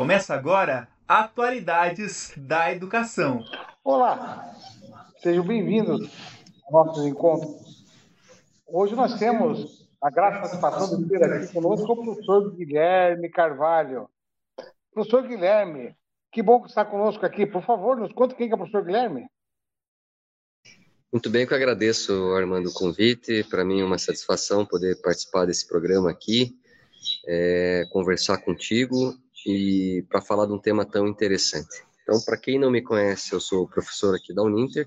Começa agora Atualidades da Educação. Olá, sejam bem-vindos ao nosso encontro. Hoje nós temos a grata satisfação de ter aqui conosco o professor Guilherme Carvalho. Professor Guilherme, que bom que está conosco aqui. Por favor, nos conta quem é o professor Guilherme. Muito bem, eu agradeço, Armando, o convite. Para mim é uma satisfação poder participar desse programa aqui, é, conversar contigo e para falar de um tema tão interessante. Então, para quem não me conhece, eu sou professor aqui da Uninter,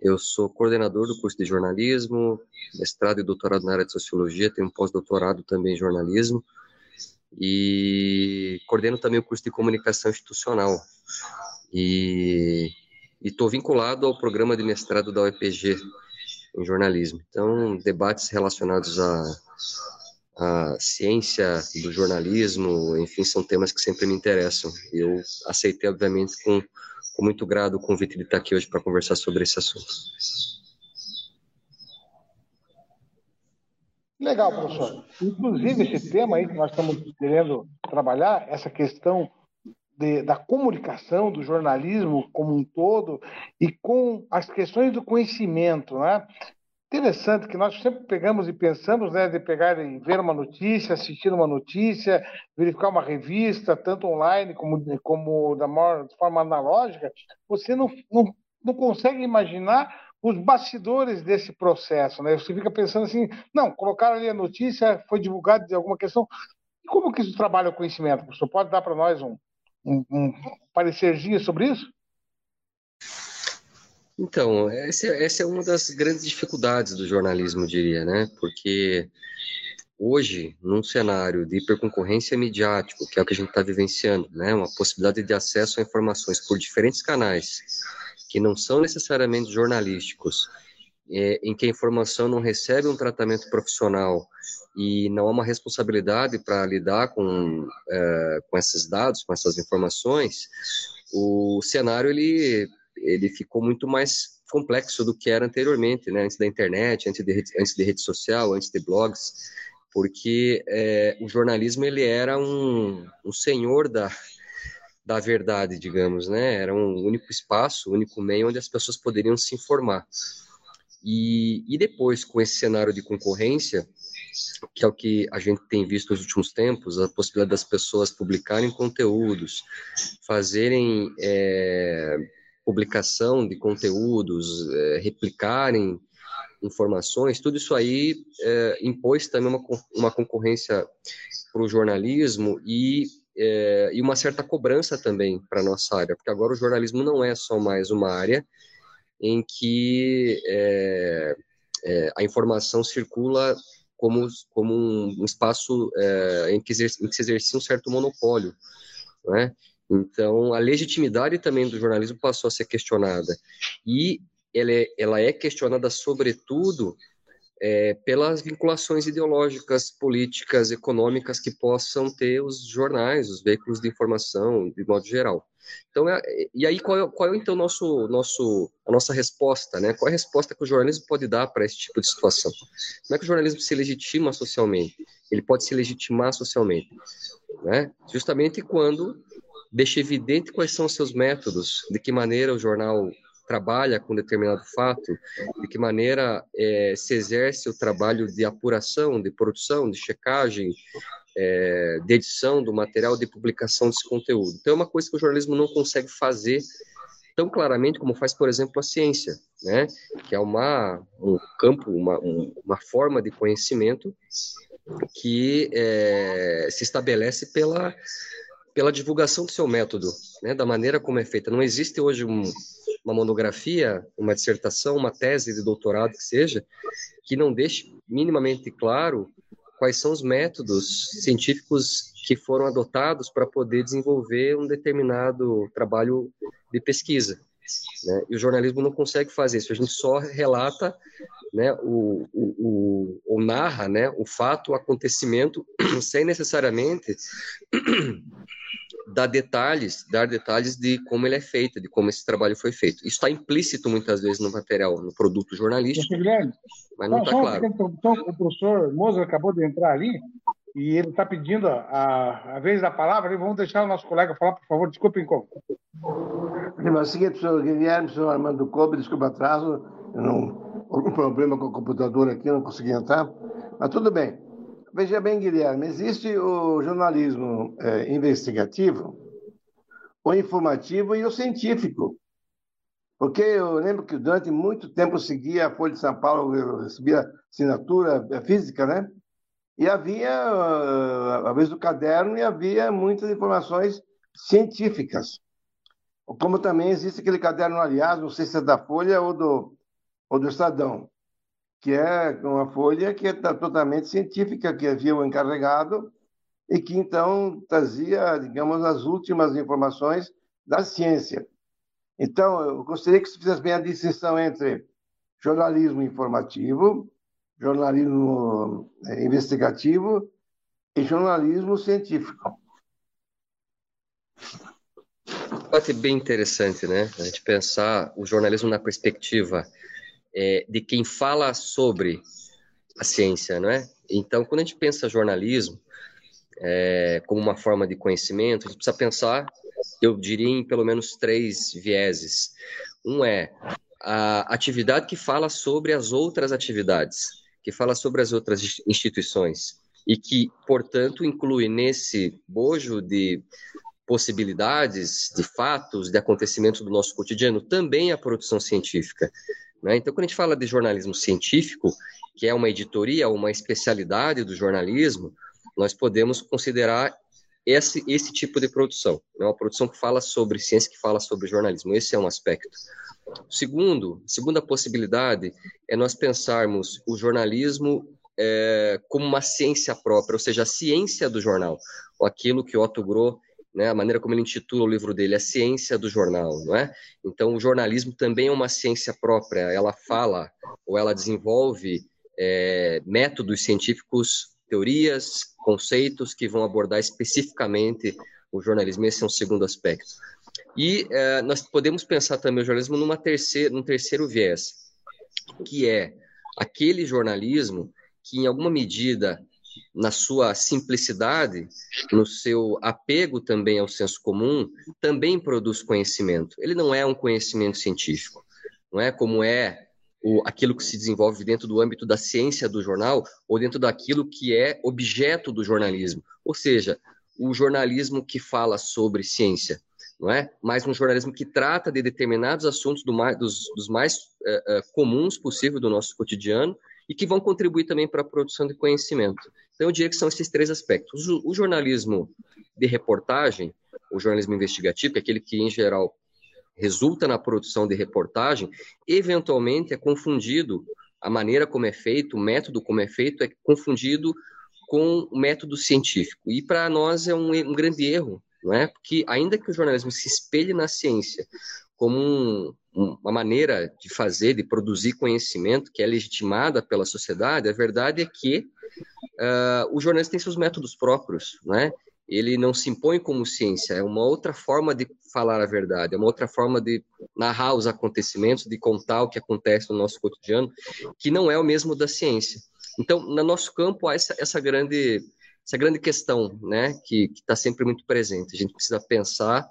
eu sou coordenador do curso de jornalismo, mestrado e doutorado na área de sociologia, tenho um pós-doutorado também em jornalismo e coordeno também o curso de comunicação institucional. E estou vinculado ao programa de mestrado da UEPG em jornalismo. Então, debates relacionados a a ciência do jornalismo, enfim, são temas que sempre me interessam. Eu aceitei, obviamente, com, com muito grado o convite de estar aqui hoje para conversar sobre esse assunto. Legal, professor. Inclusive, esse tema aí que nós estamos querendo trabalhar, essa questão de, da comunicação, do jornalismo como um todo, e com as questões do conhecimento, né? Interessante que nós sempre pegamos e pensamos, né, de pegar e ver uma notícia, assistir uma notícia, verificar uma revista, tanto online como, como da maior, de forma analógica, você não, não, não consegue imaginar os bastidores desse processo, né? Você fica pensando assim, não, colocaram ali a notícia, foi divulgado de alguma questão. E como que isso trabalha o conhecimento? Você pode dar para nós um, um, um parecerzinho sobre isso? Então, essa, essa é uma das grandes dificuldades do jornalismo, eu diria, né? Porque hoje, num cenário de hiperconcorrência midiático, que é o que a gente está vivenciando, né? Uma possibilidade de acesso a informações por diferentes canais, que não são necessariamente jornalísticos, é, em que a informação não recebe um tratamento profissional e não há uma responsabilidade para lidar com, é, com esses dados, com essas informações, o cenário ele ele ficou muito mais complexo do que era anteriormente, né? Antes da internet, antes de, antes de rede social, antes de blogs, porque é, o jornalismo ele era um, um senhor da, da verdade, digamos, né? Era um único espaço, único meio onde as pessoas poderiam se informar. E, e depois, com esse cenário de concorrência, que é o que a gente tem visto nos últimos tempos, a possibilidade das pessoas publicarem conteúdos, fazerem é, publicação de conteúdos, é, replicarem informações, tudo isso aí é, impôs também uma, uma concorrência para o jornalismo e, é, e uma certa cobrança também para a nossa área, porque agora o jornalismo não é só mais uma área em que é, é, a informação circula como, como um, espaço é, em que, em, que se exercia um certo monopólio, não é? Então, a legitimidade também do jornalismo passou a ser questionada. E ela é, ela é questionada, sobretudo, é, pelas vinculações ideológicas, políticas, econômicas que possam ter os jornais, os veículos de informação, de modo geral. Então, é, e aí qual é, qual é então nosso, nosso, a nossa resposta, né? Qual é a resposta que o jornalismo pode dar para esse tipo de situação? Como é que o jornalismo se legitima socialmente? Ele pode se legitimar socialmente, né? Justamente quando deixa evidente quais são os seus métodos, de que maneira o jornal trabalha com determinado fato, de que maneira é, se exerce o trabalho de apuração, de produção, de checagem, é, de edição do material, de publicação desse conteúdo. Então é uma coisa que o jornalismo não consegue fazer tão claramente como faz, por exemplo, a ciência, né? que é uma, um campo, uma, uma forma de conhecimento que é, se estabelece pela pela divulgação do seu método, né, da maneira como é feita. Não existe hoje um, uma monografia, uma dissertação, uma tese de doutorado que seja, que não deixe minimamente claro quais são os métodos científicos que foram adotados para poder desenvolver um determinado trabalho de pesquisa. Né? E o jornalismo não consegue fazer isso, a gente só relata né, o, o, o, ou narra né, o fato, o acontecimento, sem necessariamente dar detalhes, dar detalhes de como ele é feito, de como esse trabalho foi feito. Isso está implícito muitas vezes no material, no produto jornalístico, mas não está claro. O professor Moser acabou de entrar ali, e ele está pedindo a, a vez da palavra. Vamos deixar o nosso colega falar, por favor. Desculpem, como. É o seguinte, professor Guilherme, professor Armando Cobre, desculpa atraso, não, algum problema com o computador aqui, não consegui entrar, mas tudo bem. Veja bem, Guilherme, existe o jornalismo é, investigativo, o informativo e o científico. Porque eu lembro que durante muito tempo eu seguia a Folha de São Paulo, eu recebia assinatura é, física, né? E havia, ah, a vez do caderno, e havia muitas informações científicas. Como também existe aquele caderno, aliás, não sei se é da Folha ou do, ou do Estadão, que é uma folha que é totalmente científica, que havia o encarregado e que então trazia, digamos, as últimas informações da ciência. Então, eu gostaria que você fizesse bem a distinção entre jornalismo informativo, jornalismo é, investigativo e jornalismo científico. Ser bem interessante, né? A gente pensar o jornalismo na perspectiva é, de quem fala sobre a ciência, não é? Então, quando a gente pensa jornalismo é, como uma forma de conhecimento, a gente precisa pensar, eu diria, em pelo menos três vieses. Um é a atividade que fala sobre as outras atividades que fala sobre as outras instituições e que, portanto, inclui nesse bojo de possibilidades, de fatos, de acontecimentos do nosso cotidiano, também a produção científica. Né? Então, quando a gente fala de jornalismo científico, que é uma editoria, uma especialidade do jornalismo, nós podemos considerar esse, esse tipo de produção, né? uma produção que fala sobre ciência, que fala sobre jornalismo. Esse é um aspecto. Segundo, segunda possibilidade é nós pensarmos o jornalismo é, como uma ciência própria, ou seja, a ciência do jornal, aquilo que Otto Groh, né, a maneira como ele intitula o livro dele, a ciência do jornal, não é? Então, o jornalismo também é uma ciência própria, ela fala ou ela desenvolve é, métodos científicos, teorias, conceitos que vão abordar especificamente o jornalismo. Esse é um segundo aspecto. E é, nós podemos pensar também o jornalismo numa terceira, num terceiro viés, que é aquele jornalismo que, em alguma medida, na sua simplicidade, no seu apego também ao senso comum, também produz conhecimento. Ele não é um conhecimento científico, não é como é o, aquilo que se desenvolve dentro do âmbito da ciência do jornal ou dentro daquilo que é objeto do jornalismo, ou seja, o jornalismo que fala sobre ciência não é? Mas um jornalismo que trata de determinados assuntos do mais, dos, dos, mais uh, uh, comuns possível do nosso cotidiano e que vão contribuir também para a produção de conhecimento. Então, eu diria que são esses três aspectos. O, o jornalismo de reportagem, o jornalismo investigativo, que é aquele que, em geral, resulta na produção de reportagem, eventualmente é confundido, a maneira como é feito, o método como é feito, é confundido com o método científico. E para nós é um, um grande erro, não é? Porque ainda que o jornalismo se espelhe na ciência como um, uma maneira de fazer, de produzir conhecimento que é legitimada pela sociedade, a verdade é que uh, o jornalismo tem seus métodos próprios, não é? Ele não se impõe como ciência, é uma outra forma de falar a verdade, é uma outra forma de narrar os acontecimentos, de contar o que acontece no nosso cotidiano, que não é o mesmo da ciência. Então, no nosso campo, há essa, essa grande essa grande questão, né, que está sempre muito presente. A gente precisa pensar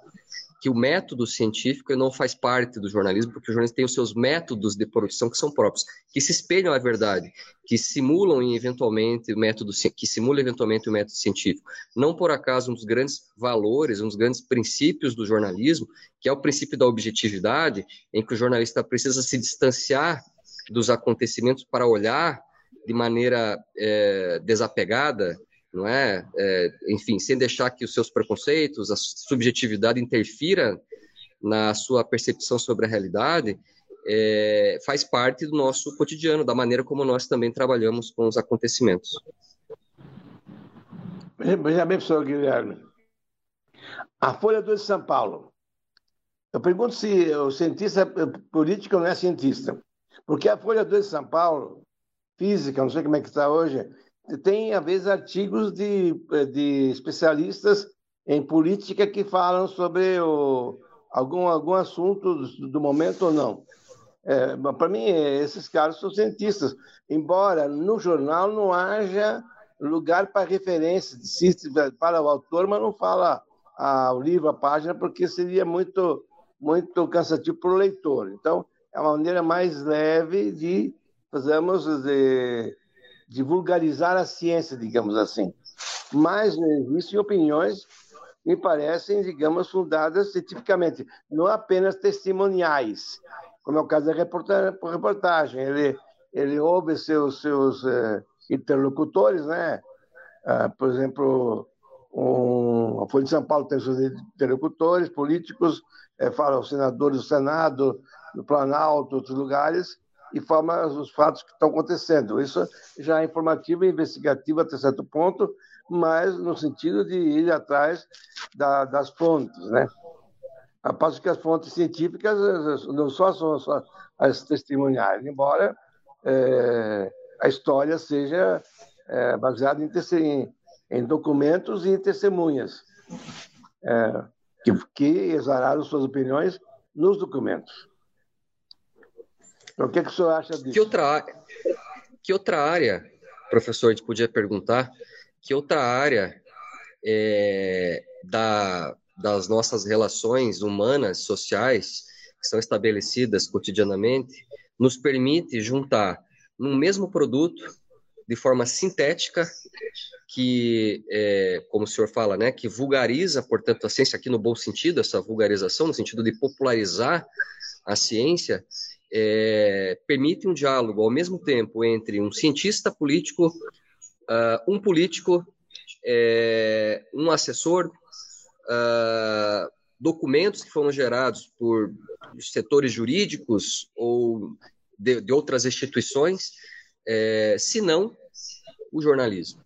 que o método científico não faz parte do jornalismo, porque o jornalismo tem os seus métodos de produção que são próprios, que se espelham à verdade, que simulam eventualmente o método, que simula eventualmente o método científico. Não por acaso um dos grandes valores, um dos grandes princípios do jornalismo, que é o princípio da objetividade, em que o jornalista precisa se distanciar dos acontecimentos para olhar de maneira é, desapegada não é? é? Enfim, sem deixar que os seus preconceitos, a subjetividade interfira na sua percepção sobre a realidade, é, faz parte do nosso cotidiano, da maneira como nós também trabalhamos com os acontecimentos. Veja bem, professor Guilherme. A Folha 2 de São Paulo. Eu pergunto se o cientista político não é cientista. Porque a Folha 2 de São Paulo, física, não sei como é que está hoje, tem, às vezes, artigos de, de especialistas em política que falam sobre o, algum, algum assunto do, do momento ou não. É, Para mim, esses caras são cientistas, embora no jornal não haja lugar para referência, para o autor, mas não fala a, o livro, a página, porque seria muito, muito cansativo para o leitor. Então, é uma maneira mais leve de fazermos de, de vulgarizar a ciência, digamos assim. Mas existem opiniões me parecem, digamos, fundadas cientificamente, não apenas testimoniais, como é o caso da reportagem. Ele, ele ouve seus, seus uh, interlocutores, né? Uh, por exemplo, um, a Folha de São Paulo tem seus interlocutores políticos, é, fala os senadores do Senado, do Planalto, outros lugares, e os fatos que estão acontecendo. Isso já é informativo e investigativo até certo ponto, mas no sentido de ir atrás da, das fontes, né? A que as fontes científicas não só são só as testemunhais, embora é, a história seja é, baseada em, em, em documentos e em testemunhas é, que, que exararam suas opiniões nos documentos. Então, o que, que o senhor acha disso? Que outra, que outra área, professor, a gente podia perguntar, que outra área é, da, das nossas relações humanas, sociais, que são estabelecidas cotidianamente, nos permite juntar num mesmo produto de forma sintética, que, é, como o senhor fala, né, que vulgariza, portanto, a ciência aqui no bom sentido, essa vulgarização, no sentido de popularizar a ciência, é, permite um diálogo ao mesmo tempo entre um cientista político, uh, um político, é, um assessor, uh, documentos que foram gerados por setores jurídicos ou de, de outras instituições, é, se não o jornalismo.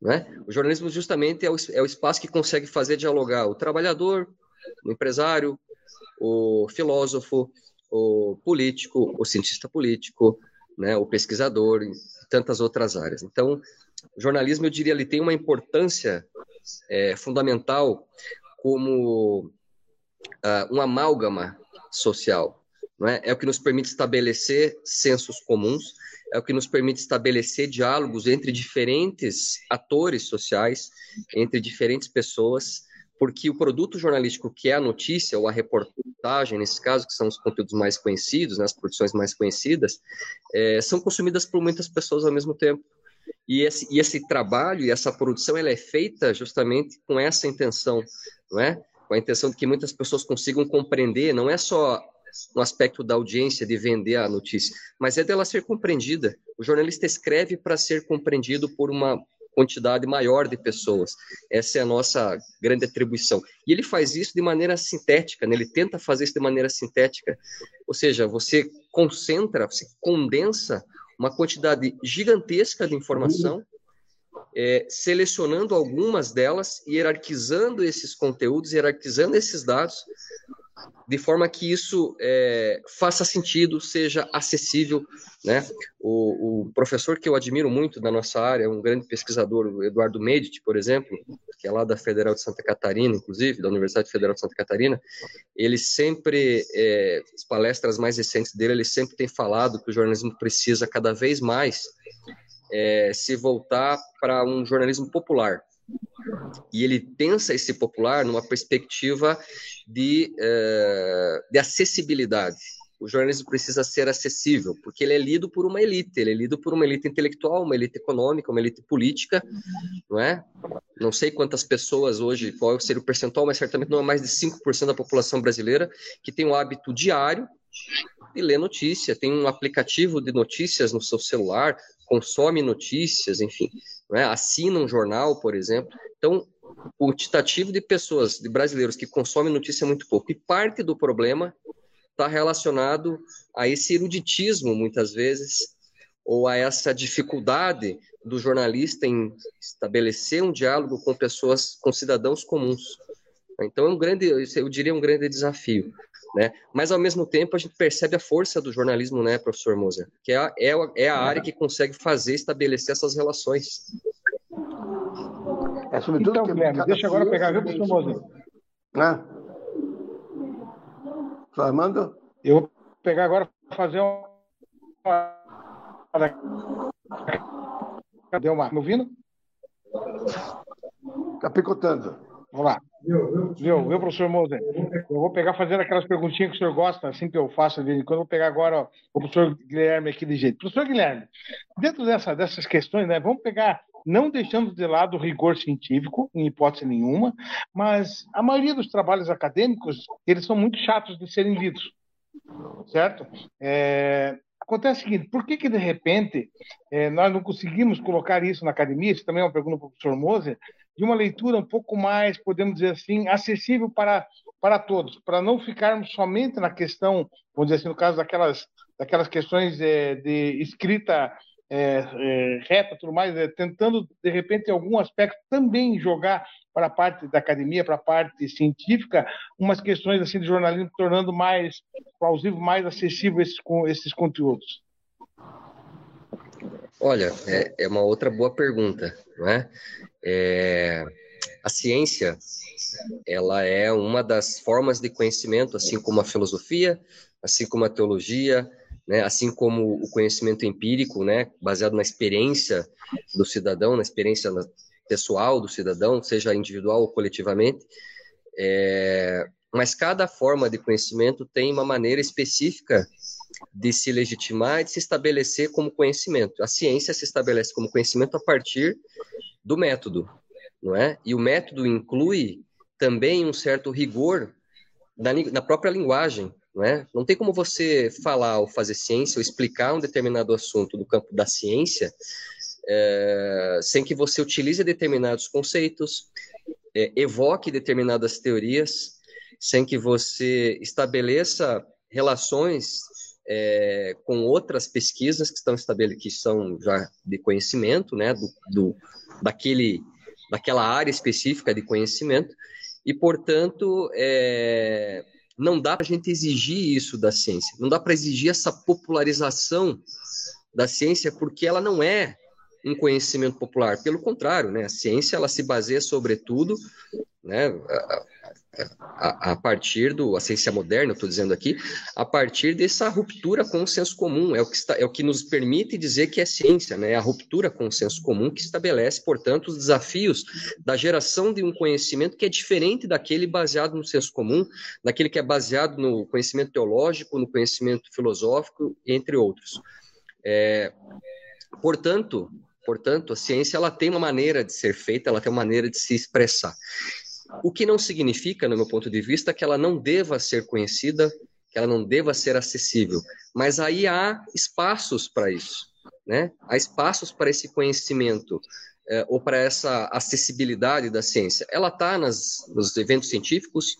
Né? O jornalismo justamente é o, é o espaço que consegue fazer dialogar o trabalhador, o empresário, o filósofo, o político, o cientista político, né, o pesquisador e tantas outras áreas. Então, o jornalismo, eu diria, ele tem uma importância é, fundamental como uh, um amálgama social. Não é? é o que nos permite estabelecer sensos comuns, é o que nos permite estabelecer diálogos entre diferentes atores sociais, entre diferentes pessoas, porque o produto jornalístico que é a notícia ou a reportagem, nesse caso, que são os conteúdos mais conhecidos, né, as produções mais conhecidas, é, são consumidas por muitas pessoas ao mesmo tempo. E esse, e esse trabalho e essa produção ela é feita justamente com essa intenção, não é? Com a intenção de que muitas pessoas consigam compreender, não é só no aspecto da audiência de vender a notícia, mas é dela ser compreendida. O jornalista escreve para ser compreendido por uma quantidade maior de pessoas. Essa é a nossa grande atribuição. E ele faz isso de maneira sintética, né? ele tenta fazer isso de maneira sintética. Ou seja, você concentra, você condensa uma quantidade gigantesca de informação, é, selecionando algumas delas, hierarquizando esses conteúdos, hierarquizando esses dados, de forma que isso é, faça sentido, seja acessível. Né? O, o, professor que eu admiro muito da nossa área, um grande pesquisador, o Eduardo Medici, por exemplo, que é lá da Federal de Santa Catarina, inclusive, da Universidade Federal de Santa Catarina, ele sempre, é, as palestras mais recentes dele, ele sempre tem falado que o jornalismo precisa cada vez mais é, se voltar para um jornalismo popular, e ele pensa esse popular numa perspectiva de, uh, de acessibilidade. O jornalismo precisa ser acessível, porque ele é lido por uma elite, ele é lido por uma elite intelectual, uma elite econômica, uma elite política, não é? Não sei quantas pessoas hoje, qual seria o percentual, mas certamente não é mais de 5% da população brasileira que tem o hábito diário de ler notícia, tem um aplicativo de notícias no seu celular, consome notícias, enfim, é? assina um jornal, por exemplo. Então, o quantitativo de pessoas, de brasileiros que consomem notícia é muito pouco. E parte do problema está relacionado a esse eruditismo, muitas vezes, ou a essa dificuldade do jornalista em estabelecer um diálogo com pessoas, com cidadãos comuns. Então, é um grande, eu diria, um grande desafio. Né? Mas, ao mesmo tempo, a gente percebe a força do jornalismo, né, professor Moser? Que é a, é, é a área que consegue fazer, estabelecer essas relações. É sobretudo então, Guilherme, deixa agora pegar, viu, professor Moser? Ah. Armando? Eu vou pegar agora fazer uma... Cadê o Marco? Me ouvindo? Está picotando. Vamos lá. Viu, viu, professor Moser? Eu vou pegar fazendo aquelas perguntinhas que o senhor gosta, assim que eu faço de vez em quando. Eu vou pegar agora ó, o professor Guilherme aqui de jeito. Professor Guilherme, dentro dessa, dessas questões, né, vamos pegar, não deixando de lado o rigor científico, em hipótese nenhuma, mas a maioria dos trabalhos acadêmicos, eles são muito chatos de serem lidos, certo? É, acontece o seguinte, por que que de repente é, nós não conseguimos colocar isso na academia, isso também é uma pergunta para o professor Moser, de uma leitura um pouco mais, podemos dizer assim, acessível para, para todos, para não ficarmos somente na questão, vamos dizer assim, no caso daquelas, daquelas questões é, de escrita é, é, reta, tudo mais, tentando, de repente, em algum aspecto, também jogar para a parte da academia, para a parte científica, umas questões assim de jornalismo, tornando mais plausível, mais acessível esses, esses conteúdos. Olha, é, é uma outra boa pergunta, não é? é? A ciência, ela é uma das formas de conhecimento, assim como a filosofia, assim como a teologia, né? assim como o conhecimento empírico, né? baseado na experiência do cidadão, na experiência pessoal do cidadão, seja individual ou coletivamente. É... Mas cada forma de conhecimento tem uma maneira específica de se legitimar e de se estabelecer como conhecimento. A ciência se estabelece como conhecimento a partir do método, não é? E o método inclui também um certo rigor na, na própria linguagem, não é? Não tem como você falar ou fazer ciência ou explicar um determinado assunto do campo da ciência é, sem que você utilize determinados conceitos, é, evoque determinadas teorias, sem que você estabeleça relações é, com outras pesquisas que estão estabelecidas, que são já de conhecimento, né, do, do, daquele, daquela área específica de conhecimento, e, portanto, é, não dá para a gente exigir isso da ciência, não dá para exigir essa popularização da ciência, porque ela não é um conhecimento popular, pelo contrário, né, a ciência ela se baseia sobretudo, né, a, partir do a ciência moderna, estou dizendo aqui, a partir dessa ruptura com o senso comum, é o que está, é o que nos permite dizer que é ciência, né? É a ruptura com o senso comum que estabelece, portanto, os desafios da geração de um conhecimento que é diferente daquele baseado no senso comum, daquele que é baseado no conhecimento teológico, no conhecimento filosófico, entre outros. É, portanto, portanto, a ciência ela tem uma maneira de ser feita, ela tem uma maneira de se expressar. O que não significa, no meu ponto de vista, que ela não deva ser conhecida, que ela não deva ser acessível. Mas aí há espaços para isso, né? Há espaços para esse conhecimento é, ou para essa acessibilidade da ciência. Ela está nos eventos científicos,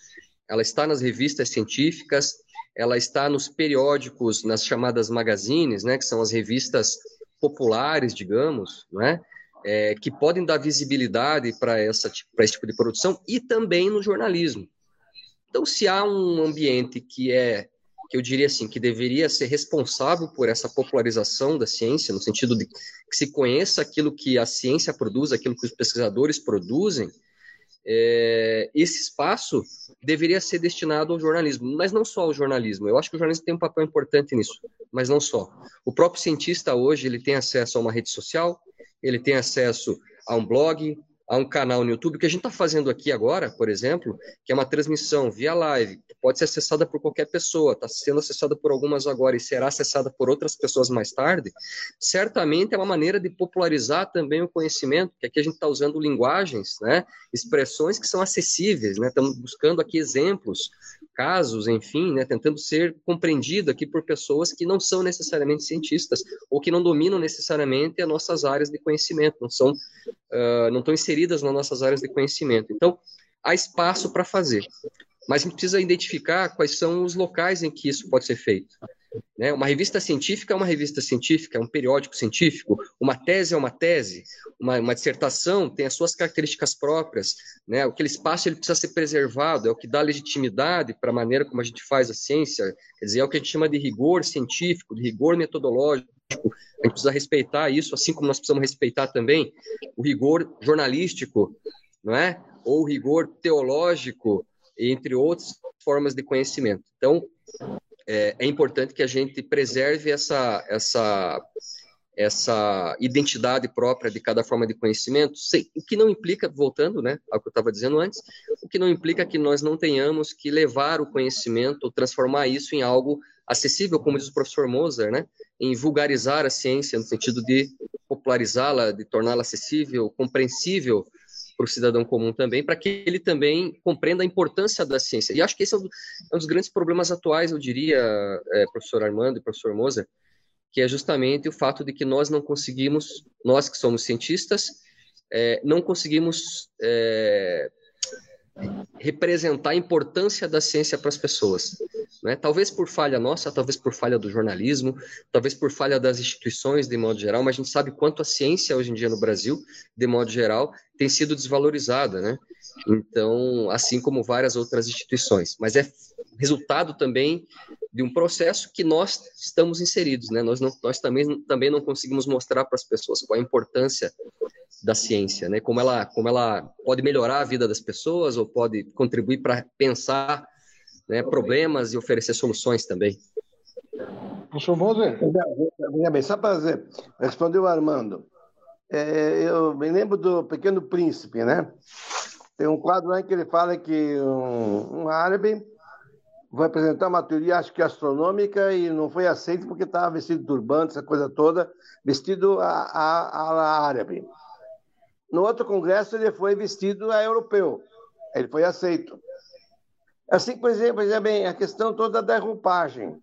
ela está nas revistas científicas, ela está nos periódicos, nas chamadas magazines, né? Que são as revistas populares, digamos, não é? É, que podem dar visibilidade para esse tipo de produção e também no jornalismo. Então, se há um ambiente que é, que eu diria assim, que deveria ser responsável por essa popularização da ciência, no sentido de que se conheça aquilo que a ciência produz, aquilo que os pesquisadores produzem, é, esse espaço deveria ser destinado ao jornalismo, mas não só ao jornalismo. Eu acho que o jornalismo tem um papel importante nisso, mas não só. O próprio cientista hoje ele tem acesso a uma rede social, ele tem acesso a um blog, a um canal no YouTube. Que a gente está fazendo aqui agora, por exemplo, que é uma transmissão via live, pode ser acessada por qualquer pessoa, está sendo acessada por algumas agora e será acessada por outras pessoas mais tarde, certamente é uma maneira de popularizar também o conhecimento, que aqui a gente está usando linguagens, né, expressões que são acessíveis, né, estamos buscando aqui exemplos casos, enfim, né, tentando ser compreendido aqui por pessoas que não são necessariamente cientistas ou que não dominam necessariamente as nossas áreas de conhecimento, não são, uh, não estão inseridas nas nossas áreas de conhecimento. Então, há espaço para fazer, mas precisa identificar quais são os locais em que isso pode ser feito. Né? Uma revista científica é uma revista científica, é um periódico científico, uma tese é uma tese, uma, uma dissertação tem as suas características próprias, né? aquele espaço ele precisa ser preservado, é o que dá legitimidade para a maneira como a gente faz a ciência, quer dizer, é o que a gente chama de rigor científico, de rigor metodológico, a gente precisa respeitar isso, assim como nós precisamos respeitar também o rigor jornalístico, não é? ou o rigor teológico, entre outras formas de conhecimento. Então, é, é importante que a gente preserve essa, essa, essa identidade própria de cada forma de conhecimento, o que não implica, voltando né, ao que eu estava dizendo antes, o que não implica que nós não tenhamos que levar o conhecimento, transformar isso em algo acessível, como diz o professor Moser, né, em vulgarizar a ciência, no sentido de popularizá-la, de torná-la acessível, compreensível para o cidadão comum também, para que ele também compreenda a importância da ciência. E acho que esse é um dos grandes problemas atuais, eu diria, é, professor Armando e professor Moser, que é justamente o fato de que nós não conseguimos, nós que somos cientistas, é, não conseguimos é, representar a importância da ciência para as pessoas. Né? Talvez por falha nossa, talvez por falha do jornalismo, talvez por falha das instituições de modo geral, mas a gente sabe quanto a ciência hoje em dia no Brasil, de modo geral, tem sido desvalorizada, né? Então, assim como várias outras instituições. Mas é resultado também de um processo que nós estamos inseridos, né? Nós, não, nós também, também não conseguimos mostrar para as pessoas qual a importância da ciência, né? Como ela, como ela pode melhorar a vida das pessoas ou pode contribuir para pensar né, problemas e oferecer soluções também. Professor Moser? Veja bem, só para responder o Armando. É, eu me lembro do Pequeno Príncipe, né? Tem um quadro lá em que ele fala que um, um árabe vai apresentar uma teoria, acho que astronômica, e não foi aceito porque estava vestido de turbante, essa coisa toda, vestido a, a, a árabe. No outro congresso, ele foi vestido a europeu. Ele foi aceito. Assim, por exemplo, veja bem, a questão toda da roupagem.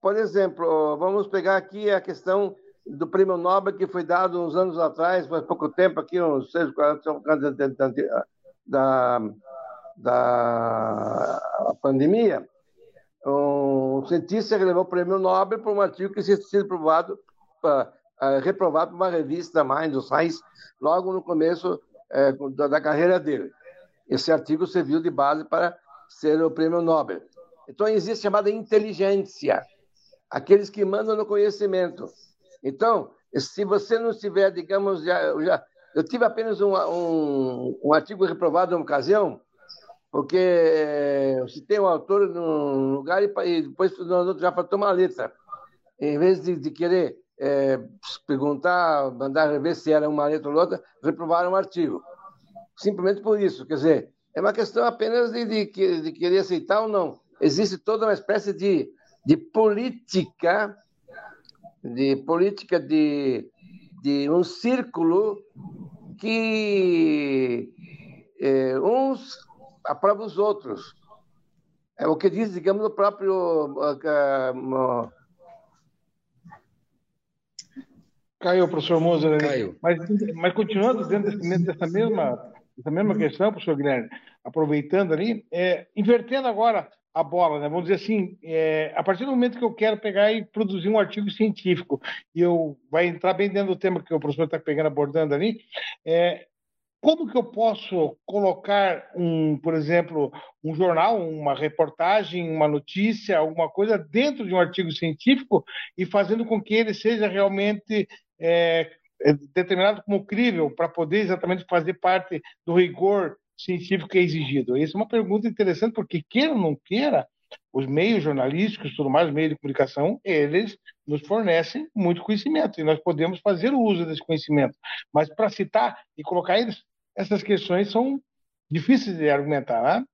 Por exemplo, vamos pegar aqui a questão do prêmio Nobel que foi dado uns anos atrás, faz pouco tempo, aqui, uns 6, 40 anos da, da pandemia, um cientista levou o prêmio Nobel por um artigo que tinha sido provado, uh, reprovado por uma revista Mind Science, logo no começo uh, da, da, carreira dele. Esse artigo serviu de base para ser o prêmio Nobel. Então, existe chamada inteligência, aqueles que mandam no conhecimento. Então, se você não tiver, digamos, já, já eu tive apenas um, um, um artigo reprovado uma ocasião, porque é, se tem um autor num lugar e, depois no outro já faltou uma letra. Em vez de, de querer é, perguntar, mandar rever se era uma letra ou outra, reprovaram o artigo. Simplesmente por isso. Quer dizer, é uma questão apenas de, de, de querer aceitar ou não. Existe toda uma espécie de, de política, de política de, de um círculo que é, uns aprovam os outros. É o que diz, digamos, o próprio. Uh, uh, Caiu, professor Moser. Caiu. Mas, mas continuando dentro desse, dessa mesma essa mesma questão, professor Guilherme, aproveitando ali, é, invertendo agora a bola, né? vamos dizer assim, é, a partir do momento que eu quero pegar e produzir um artigo científico, e eu vai entrar bem dentro do tema que o professor está pegando, abordando ali, é, como que eu posso colocar um, por exemplo, um jornal, uma reportagem, uma notícia, alguma coisa dentro de um artigo científico e fazendo com que ele seja realmente é, é determinado como crível para poder exatamente fazer parte do rigor científico é exigido? Essa é uma pergunta interessante, porque queira ou não queira, os meios jornalísticos, tudo mais, os meios de comunicação, eles nos fornecem muito conhecimento e nós podemos fazer uso desse conhecimento. Mas para citar e colocar eles, essas questões são difíceis de argumentar, né?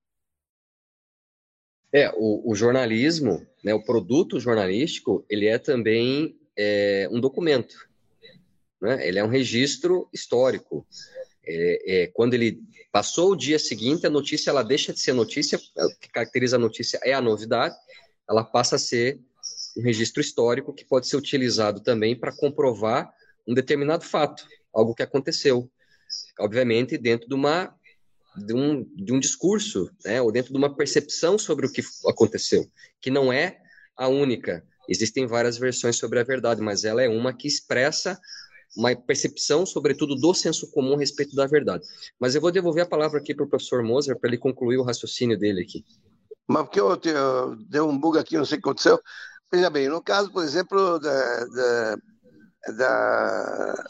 É, o, o jornalismo, né, o produto jornalístico, ele é também é, um documento né? Ele é um registro histórico. É, é, quando ele passou o dia seguinte, a notícia ela deixa de ser notícia, o que caracteriza a notícia é a novidade, ela passa a ser um registro histórico que pode ser utilizado também para comprovar um determinado fato, algo que aconteceu. Obviamente, dentro de uma de um, de um discurso, né, ou dentro de uma percepção sobre o que aconteceu, que não é a única. Existem várias versões sobre a verdade, mas ela é uma que expressa uma percepção, sobretudo, do senso comum a respeito da verdade. Mas eu vou devolver a palavra aqui para o professor Moser para ele concluir o raciocínio dele aqui. Mas porque eu, eu deu um bug aqui, não sei o que aconteceu. Veja bem, no caso, por exemplo, da, da, da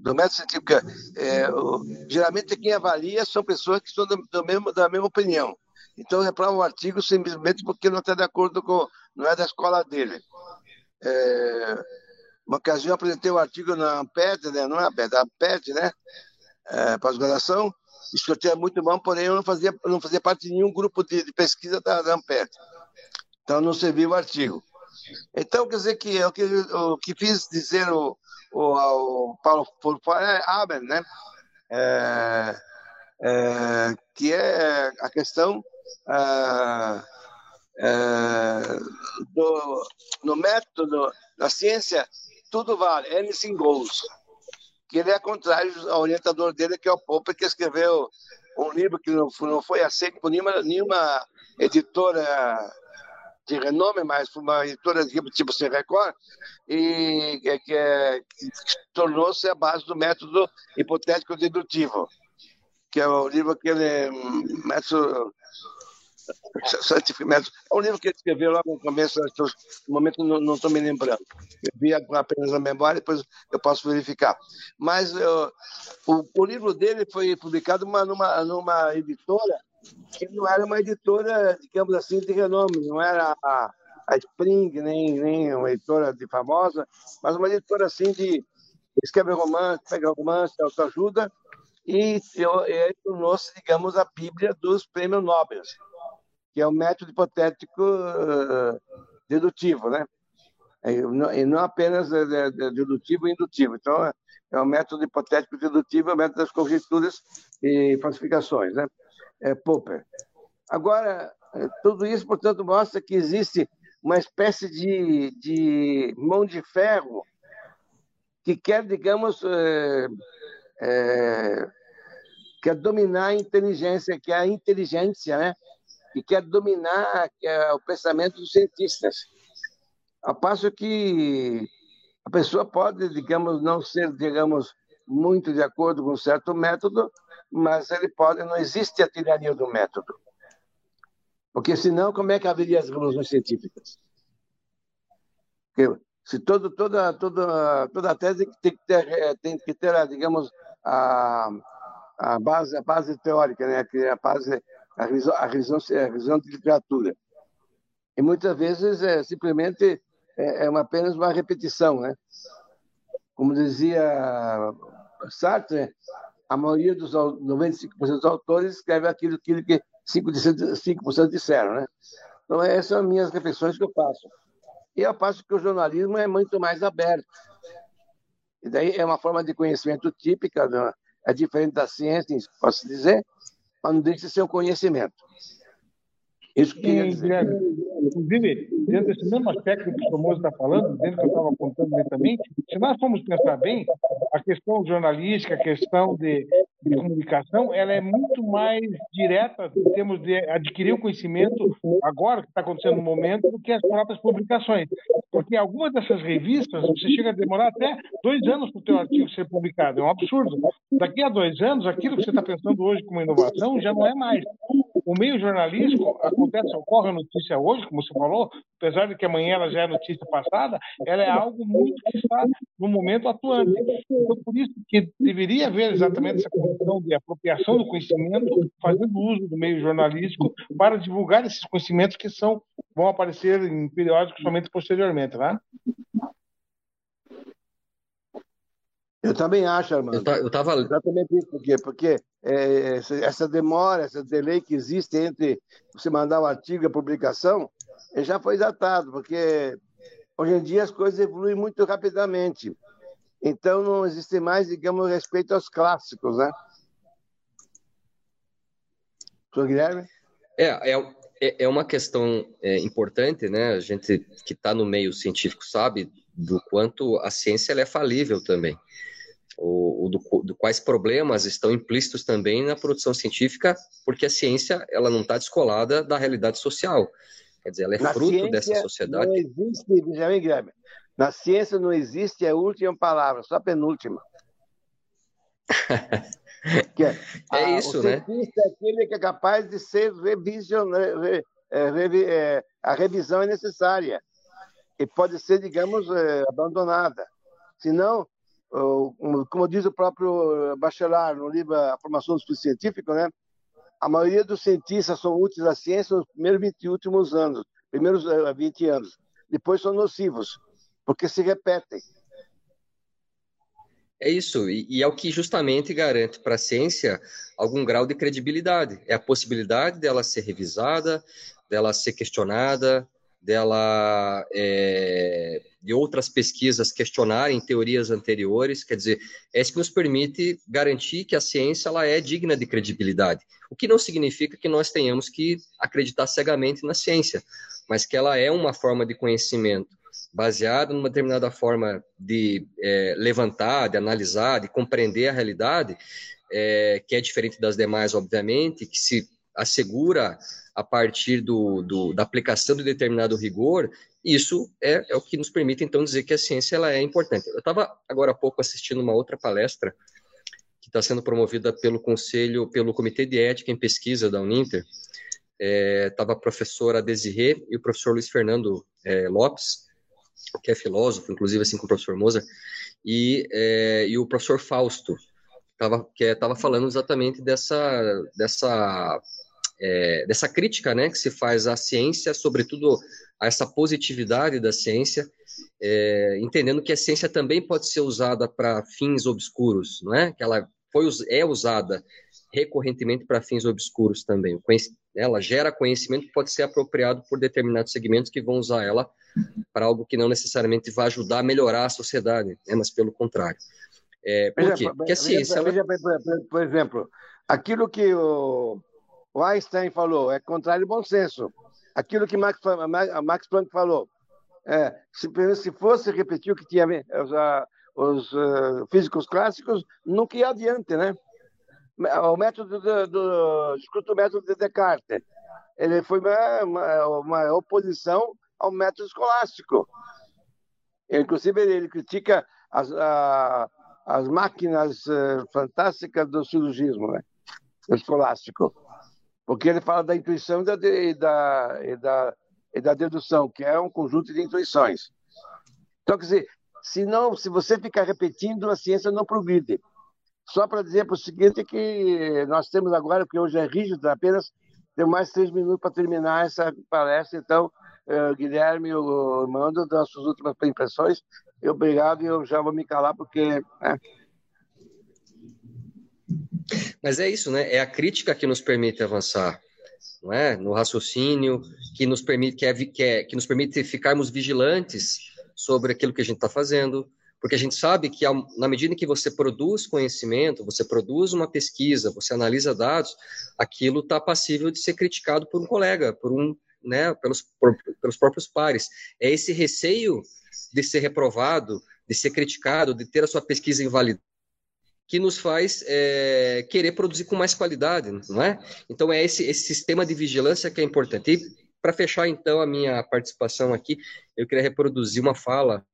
do método científico, é, o, geralmente quem avalia são pessoas que são do, do mesmo, da mesma opinião. Então, reprova um artigo simplesmente porque não está de acordo com, não é da escola dele. É, uma ocasião eu apresentei um artigo na Amped, né? não é a Amped, a Amped, né? É, pós-graduação, é muito bom, porém eu não fazia, não fazia parte de nenhum grupo de, de pesquisa da, da. Então não serviu o artigo. Então, quer dizer que o que, o que fiz dizer o, o, o Paulo Haber, né? É, é, que é a questão é, é, do, no método, na ciência, tudo vale, anything goes. Que ele é contrário ao orientador dele, que é o Popper, que escreveu um livro que não, não foi aceito por nenhuma, nenhuma editora de renome, mas foi uma editora tipo, tipo Sem Record, e que, que, que tornou-se a base do método hipotético dedutivo, que é o livro que ele método Método. É um livro que ele escreveu logo no começo, no momento não estou me lembrando. Eu vi apenas a memória, depois eu posso verificar. Mas eu, o, o, livro dele foi publicado numa, numa, numa editora que não era uma editora, digamos assim, de renome, não era a, a Spring, nem, nem uma editora de famosa, mas uma editora assim de escreve romance, pega romance, autoajuda, e, e tornou-se, digamos, a Bíblia dos prêmios Nobel, que é o método hipotético uh, dedutivo, né? E não apenas dedutivo e indutivo. Então, é o método hipotético dedutivo, é o método das conjecturas e falsificações, né? é, Popper. Agora, é, tudo isso, portanto, mostra que existe uma espécie de, de mão de ferro que quer, digamos, é, é, quer dominar a inteligência, que é a inteligência, né? Que quer dominar é o pensamento dos cientistas. Ao passo que a pessoa pode, digamos, não ser, digamos, muito de acordo com um certo método, mas ele pode, não existe a tirania do método. Porque senão, como é que haveria as revoluções científicas? Porque se todo, toda, toda, toda a tese tem que ter, é, tem que ter digamos, a, a, base, a base teórica, né? É a base, a revisão, a revisão, a revisão de literatura. E muitas vezes é simplesmente é, é uma, apenas uma repetição, né? Como dizia Sartre, a maioria dos 95% dos autores escreve aquilo, aquilo que 5%, 5 disseram, né? Então, essas são as minhas reflexões que eu faço. E eu passo que o jornalismo é muito mais aberto. E daí é uma forma de conhecimento típica, né? é diferente da ciência, posso dizer, mas não deixa de ser um conhecimento. Isso que. Inclusive, dentro desse mesmo aspecto que o Somoza está falando, dentro do que eu estava apontando também, se nós formos pensar bem, a questão jornalística, a questão de, de comunicação, ela é muito mais direta em termos de adquirir o conhecimento agora, que está acontecendo no momento, do que as próprias publicações. Porque algumas dessas revistas, você chega a demorar até dois anos para o seu artigo ser publicado. É um absurdo. Daqui a dois anos, aquilo que você está pensando hoje como inovação já não é mais. O meio jornalístico acontece, ocorre a notícia hoje, como você falou, apesar de que amanhã ela já é notícia passada, ela é algo muito que está no momento atuante. Então, por isso que deveria haver exatamente essa condição de apropriação do conhecimento, fazendo uso do meio jornalístico para divulgar esses conhecimentos que são vão aparecer em periódicos somente posteriormente, né? Eu também acho, Armando. Eu, estava exatamente isso, porque porque é, essa demora, essa delay que existe entre você mandar o artigo e a publicação, já foi datado, porque hoje em dia as coisas evoluem muito rapidamente. Então não existe mais, digamos, respeito aos clássicos, né? Sr. Guilherme? É, é, é, é uma questão é, importante, né? A gente que está no meio científico sabe do quanto a ciência é falível também o, o do, do, quais problemas estão implícitos também na produção científica, porque a ciência ela não está descolada da realidade social. Quer dizer, ela é na fruto dessa sociedade. Não existe, Benjamin Graham, na ciência não existe a última palavra, só a penúltima. é, é a, isso, o né? cientista é aquele que é capaz de ser revisionado. Re, re, é, a revisão é necessária e pode ser, digamos, é, abandonada. Senão, como diz o próprio Bachelard no livro A Formação do Científico, né? A maioria dos cientistas são úteis à ciência nos primeiros 20 últimos anos, primeiros 20 eh, anos. Depois são nocivos, porque se repetem. É isso, e é o que justamente garante para a ciência algum grau de credibilidade. É a possibilidade dela ser revisada, dela ser questionada, dela é, de outras pesquisas questionarem teorias anteriores, quer dizer, é isso que nos permite garantir que a ciência ela é digna de credibilidade. O que não significa que nós tenhamos que acreditar cegamente na ciência, mas que ela é uma forma de conhecimento baseada numa determinada forma de é, levantar, de analisar, de compreender a realidade, é, que é diferente das demais, obviamente, que se assegura a partir do, do, da aplicação de determinado rigor, isso é, é, o que nos permite, então, dizer que a ciência ela é importante. Eu estava, agora há pouco, assistindo uma outra palestra que está sendo promovida pelo Conselho, pelo Comitê de Ética em Pesquisa da Uninter. Estava é, a professora Desirê e o professor Luiz Fernando é, Lopes, que é filósofo, inclusive assim como o professor Moza, e, é, e o professor Fausto, tava, que estava falando exatamente dessa, dessa é, dessa crítica né, que se faz à ciência, sobretudo a essa positividade da ciência, é, entendendo que a ciência também pode ser usada para fins obscuros, não é? Que ela foi, é usada recorrentemente para fins obscuros também. Ela gera conhecimento que pode ser apropriado por determinados segmentos que vão usar ela para algo que não necessariamente vai ajudar a melhorar a sociedade, né, mas pelo contrário. É, por quê? Porque a ciência... Ela... por exemplo, aquilo que o o Einstein falou, é contrário ao bom senso. Aquilo que Max, Max Planck falou, é, se, se fosse repetir o que tinha os, os uh, físicos clássicos, nunca ia adiante, né? O método do, do escuta o método de Descartes, ele foi uma, uma, uma oposição ao método escolástico. Inclusive, ele, ele critica as, a, as máquinas uh, fantásticas do silogismo, né? escolástico porque ele fala da intuição e da, e da, e da, e da dedução, que é um conjunto de intuições. Então, quer dizer, se, não, se você ficar repetindo, a ciência não progride. Só para dizer para o seguinte que nós temos agora, porque hoje é rígido, apenas tem mais três minutos para terminar essa palestra. Então, uh, Guilherme e o Mando as suas últimas impressões. Obrigado e eu já vou me calar porque... Né, mas é isso, né? É a crítica que nos permite avançar, não é? No raciocínio, que nos permite, que, é, que, é, que nos permite ficarmos vigilantes sobre aquilo que a gente está fazendo, porque a gente sabe que na medida que você produz conhecimento, você produz uma pesquisa, você analisa dados, aquilo está passível de ser criticado por um colega, por um, né, pelos, por, pelos próprios pares. É esse receio de ser reprovado, de ser criticado, de ter a sua pesquisa invalidada que nos faz é, querer produzir com mais qualidade, não é? Então é esse, esse sistema de vigilância que é importante. E para fechar então a minha participação aqui, eu queria reproduzir uma fala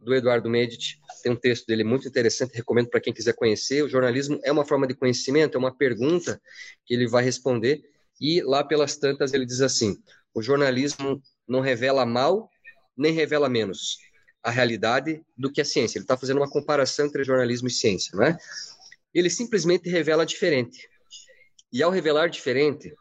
do Eduardo Medici. Tem um texto dele muito interessante, recomendo para quem quiser conhecer. O jornalismo é uma forma de conhecimento, é uma pergunta que ele vai responder. E lá pelas tantas ele diz assim: o jornalismo não revela mal nem revela menos a realidade do que a ciência. Ele está fazendo uma comparação entre jornalismo e ciência, não é? Ele simplesmente revela diferente. E ao revelar diferente,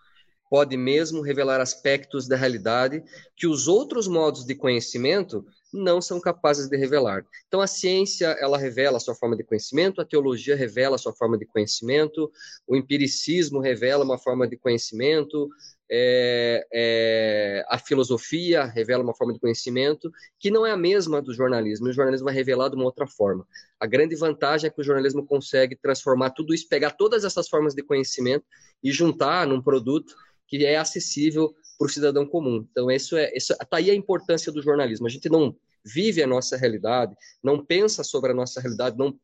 pode mesmo revelar aspectos da realidade que os outros modos de conhecimento não são capazes de revelar. Então a ciência, ela revela a sua forma de conhecimento, a teologia revela a sua forma de conhecimento, o empiricismo revela uma forma de conhecimento, é, é, a filosofia revela uma forma de conhecimento que não é a mesma do jornalismo. O jornalismo vai revelar de uma outra forma. A grande vantagem é que o jornalismo consegue transformar tudo isso, pegar todas essas formas de conhecimento e juntar num produto que é acessível para o cidadão comum. Então, isso é, isso, tá aí a importância do jornalismo. A gente não vive a nossa realidade, não pensa sobre a nossa realidade, não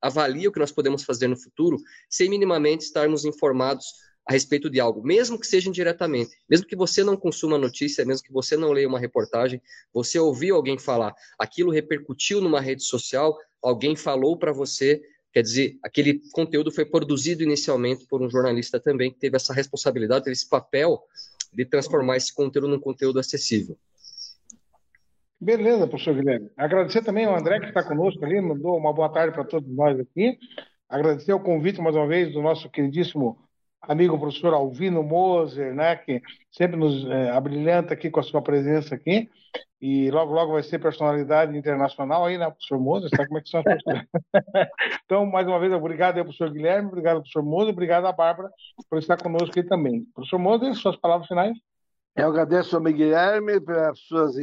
avalia o que nós podemos fazer no futuro, sem minimamente estarmos informados a respeito de algo, mesmo que seja indiretamente, mesmo que você não consuma notícia, mesmo que você não leia uma reportagem, você ouviu alguém falar, aquilo repercutiu numa rede social, alguém falou para você, quer dizer, aquele conteúdo foi produzido inicialmente por um jornalista também que teve essa responsabilidade, teve esse papel de transformar esse conteúdo num conteúdo acessível. Beleza, professor Guilherme. Agradecer também ao André que está conosco ali, mandou uma boa tarde para todos nós aqui. Agradecer o convite mais uma vez do nosso queridíssimo amigo professor Alvino Moser, né, que sempre nos é, abrilhanta aqui com a sua presença aqui, e logo, logo vai ser personalidade internacional aí, né, professor Moser, sabe como é que são as coisas. então, mais uma vez, obrigado ao professor Guilherme, obrigado professor Moser, obrigado à Bárbara por estar conosco aqui também. Professor Moser, suas palavras finais? Eu agradeço ao Guilherme pelas suas,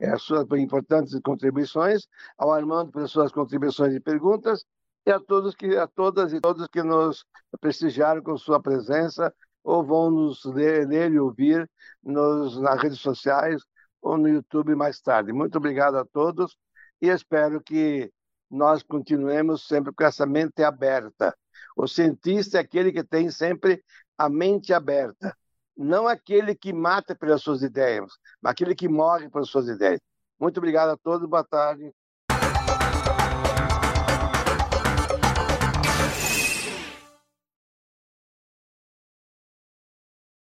as suas importantes contribuições, ao Armando pelas suas contribuições e perguntas, e a todos que a todas e todos que nos prestigiaram com sua presença ou vão nos ler, ler e ouvir nos, nas redes sociais ou no YouTube mais tarde. Muito obrigado a todos e espero que nós continuemos sempre com essa mente aberta. O cientista é aquele que tem sempre a mente aberta, não aquele que mata pelas suas ideias, mas aquele que morre pelas suas ideias. Muito obrigado a todos, boa tarde.